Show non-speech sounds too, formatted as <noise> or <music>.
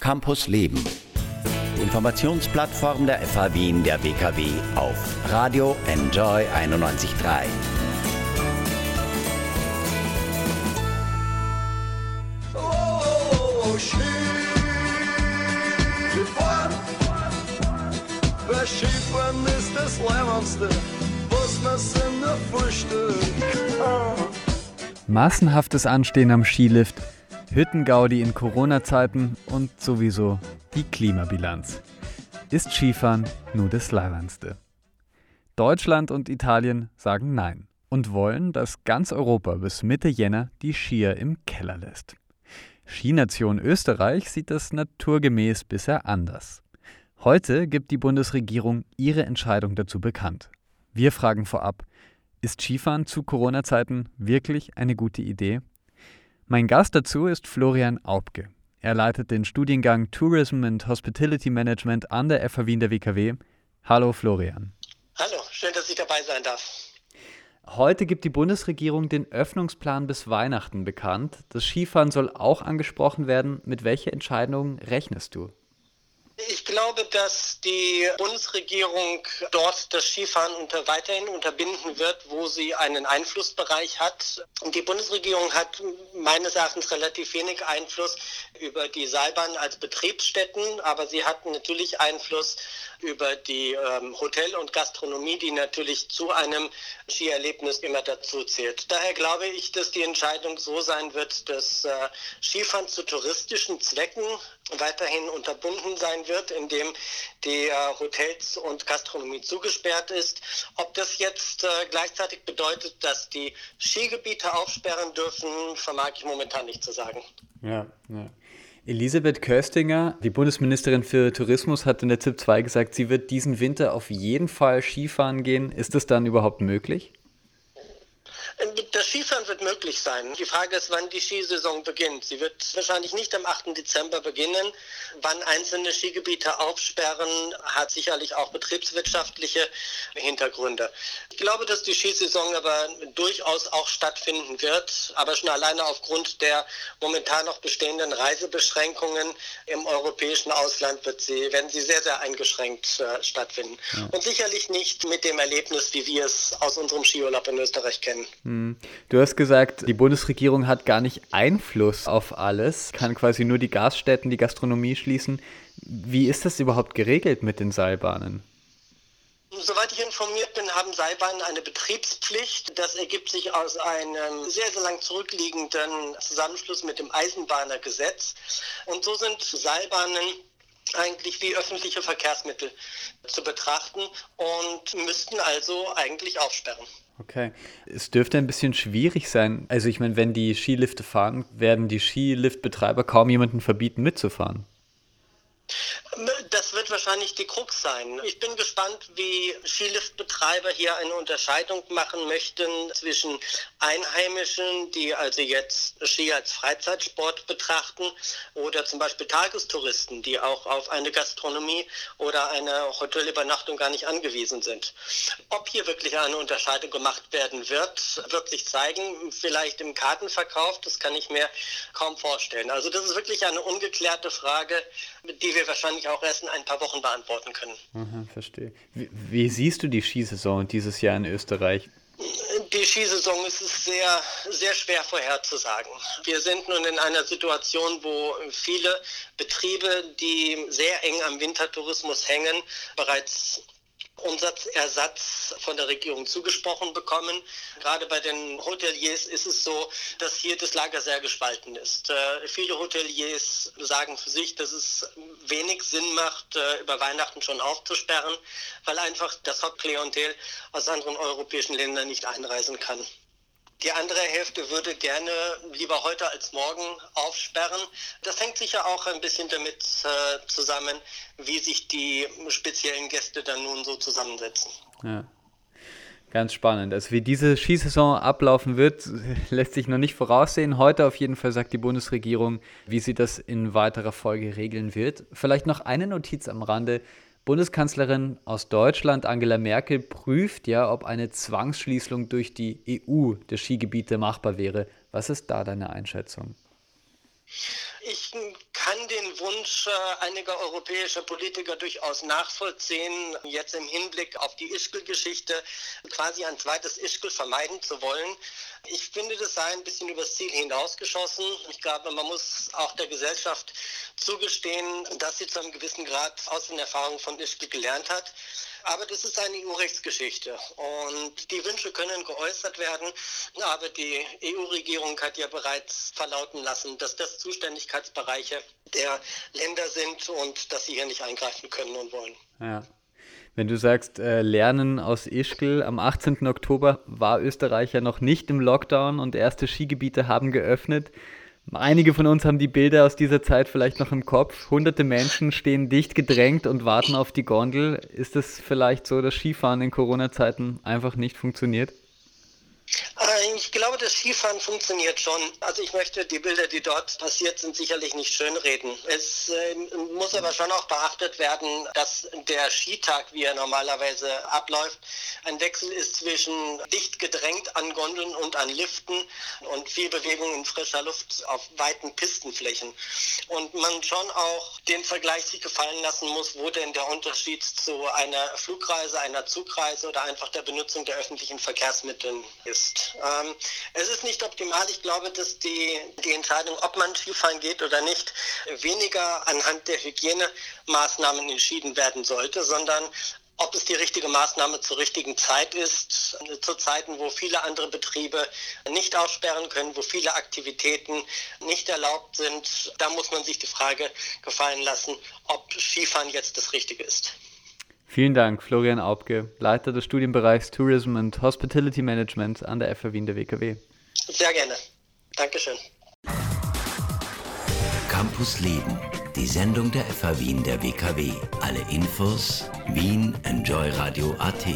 Campus Leben. Informationsplattform der FH Wien der WKW auf Radio Enjoy 91.3. Oh, Frühstück. Massenhaftes Anstehen am Skilift, Hüttengaudi in Corona-Zeiten und sowieso die Klimabilanz. Ist Skifahren nur das Leibendste? Deutschland und Italien sagen Nein und wollen, dass ganz Europa bis Mitte Jänner die Skier im Keller lässt. Skination Österreich sieht das naturgemäß bisher anders. Heute gibt die Bundesregierung ihre Entscheidung dazu bekannt. Wir fragen vorab, ist Skifahren zu Corona-Zeiten wirklich eine gute Idee? Mein Gast dazu ist Florian Aubke. Er leitet den Studiengang Tourism and Hospitality Management an der FH Wien der WKW. Hallo Florian. Hallo, schön, dass ich dabei sein darf. Heute gibt die Bundesregierung den Öffnungsplan bis Weihnachten bekannt. Das Skifahren soll auch angesprochen werden. Mit welcher Entscheidung rechnest du? Ich glaube, dass die Bundesregierung dort das Skifahren unter, weiterhin unterbinden wird, wo sie einen Einflussbereich hat. Die Bundesregierung hat meines Erachtens relativ wenig Einfluss über die Seilbahn als Betriebsstätten, aber sie hat natürlich Einfluss über die ähm, Hotel- und Gastronomie, die natürlich zu einem Skierlebnis immer dazu zählt. Daher glaube ich, dass die Entscheidung so sein wird, dass äh, Skifahren zu touristischen Zwecken weiterhin unterbunden sein wird, indem die äh, Hotels und Gastronomie zugesperrt ist. Ob das jetzt äh, gleichzeitig bedeutet, dass die Skigebiete aufsperren dürfen, vermag ich momentan nicht zu sagen. Ja, ja. Elisabeth Köstinger, die Bundesministerin für Tourismus, hat in der ZIP 2 gesagt, sie wird diesen Winter auf jeden Fall Skifahren gehen. Ist das dann überhaupt möglich? Das Skifahren wird möglich sein. Die Frage ist, wann die Skisaison beginnt. Sie wird wahrscheinlich nicht am 8. Dezember beginnen. Wann einzelne Skigebiete aufsperren, hat sicherlich auch betriebswirtschaftliche Hintergründe. Ich glaube, dass die Skisaison aber durchaus auch stattfinden wird, aber schon alleine aufgrund der momentan noch bestehenden Reisebeschränkungen im europäischen Ausland wird sie, werden sie sehr, sehr eingeschränkt äh, stattfinden. Ja. Und sicherlich nicht mit dem Erlebnis, wie wir es aus unserem Skiurlaub in Österreich kennen. Hm. Du hast gesagt, die Bundesregierung hat gar nicht Einfluss auf alles, kann quasi nur die Gaststätten, die Gastronomie schließen. Wie ist das überhaupt geregelt mit den Seilbahnen? Soweit ich informiert bin, haben Seilbahnen eine Betriebspflicht. Das ergibt sich aus einem sehr, sehr lang zurückliegenden Zusammenschluss mit dem Eisenbahnergesetz. Und so sind Seilbahnen eigentlich wie öffentliche Verkehrsmittel zu betrachten und müssten also eigentlich aufsperren. Okay. Es dürfte ein bisschen schwierig sein. Also ich meine, wenn die Skilifte fahren, werden die Skiliftbetreiber kaum jemanden verbieten, mitzufahren. Das wird wahrscheinlich die Krux sein. Ich bin gespannt, wie Skiliftbetreiber hier eine Unterscheidung machen möchten zwischen Einheimischen, die also jetzt Ski als Freizeitsport betrachten, oder zum Beispiel Tagestouristen, die auch auf eine Gastronomie oder eine Hotelübernachtung gar nicht angewiesen sind. Ob hier wirklich eine Unterscheidung gemacht werden wird, wird sich zeigen. Vielleicht im Kartenverkauf, das kann ich mir kaum vorstellen. Also das ist wirklich eine ungeklärte Frage, die wir wahrscheinlich auch erst in ein paar Wochen beantworten können. Aha, verstehe. Wie, wie siehst du die Skisaison dieses Jahr in Österreich? Die Skisaison ist sehr, sehr schwer vorherzusagen. Wir sind nun in einer Situation, wo viele Betriebe, die sehr eng am Wintertourismus hängen, bereits Umsatzersatz von der Regierung zugesprochen bekommen. Gerade bei den Hoteliers ist es so, dass hier das Lager sehr gespalten ist. Äh, viele Hoteliers sagen für sich, dass es wenig Sinn macht, äh, über Weihnachten schon aufzusperren, weil einfach das Hauptklientel aus anderen europäischen Ländern nicht einreisen kann. Die andere Hälfte würde gerne lieber heute als morgen aufsperren. Das hängt sicher auch ein bisschen damit äh, zusammen, wie sich die speziellen Gäste dann nun so zusammensetzen. Ja. Ganz spannend. Also wie diese Skisaison ablaufen wird, <laughs> lässt sich noch nicht voraussehen. Heute auf jeden Fall sagt die Bundesregierung, wie sie das in weiterer Folge regeln wird. Vielleicht noch eine Notiz am Rande. Bundeskanzlerin aus Deutschland, Angela Merkel, prüft ja, ob eine Zwangsschließung durch die EU der Skigebiete machbar wäre. Was ist da deine Einschätzung? Ich kann den Wunsch äh, einiger europäischer Politiker durchaus nachvollziehen, jetzt im Hinblick auf die Ischgl-Geschichte quasi ein zweites Ischgl vermeiden zu wollen. Ich finde, das sei ein bisschen übers Ziel hinausgeschossen. Ich glaube, man muss auch der Gesellschaft zugestehen, dass sie zu einem gewissen Grad aus den Erfahrungen von Ischgl gelernt hat. Aber das ist eine EU-Rechtsgeschichte und die Wünsche können geäußert werden, aber die EU-Regierung hat ja bereits verlauten lassen, dass das Zuständigkeitsbereiche der Länder sind und dass sie hier nicht eingreifen können und wollen. Ja. Wenn du sagst, äh, Lernen aus Ischgl, am 18. Oktober war Österreich ja noch nicht im Lockdown und erste Skigebiete haben geöffnet. Einige von uns haben die Bilder aus dieser Zeit vielleicht noch im Kopf. Hunderte Menschen stehen dicht gedrängt und warten auf die Gondel. Ist es vielleicht so, dass Skifahren in Corona-Zeiten einfach nicht funktioniert? Ich glaube, das Skifahren funktioniert schon. Also ich möchte die Bilder, die dort passiert sind, sicherlich nicht schönreden. Es äh, muss aber schon auch beachtet werden, dass der Skitag, wie er normalerweise abläuft, ein Wechsel ist zwischen dicht gedrängt an Gondeln und an Liften und viel Bewegung in frischer Luft auf weiten Pistenflächen. Und man schon auch den Vergleich sich gefallen lassen muss, wo denn der Unterschied zu einer Flugreise, einer Zugreise oder einfach der Benutzung der öffentlichen Verkehrsmittel ist. Ähm, es ist nicht optimal. Ich glaube, dass die, die Entscheidung, ob man Skifahren geht oder nicht, weniger anhand der Hygienemaßnahmen entschieden werden sollte, sondern ob es die richtige Maßnahme zur richtigen Zeit ist, zu Zeiten, wo viele andere Betriebe nicht aussperren können, wo viele Aktivitäten nicht erlaubt sind, da muss man sich die Frage gefallen lassen, ob Skifahren jetzt das Richtige ist. Vielen Dank, Florian Aubke, Leiter des Studienbereichs Tourism and Hospitality Management an der FH Wien der WKW. Sehr gerne. Dankeschön. Campus Leben, die Sendung der FH Wien der WKW. Alle Infos Wien Enjoy Radio AT.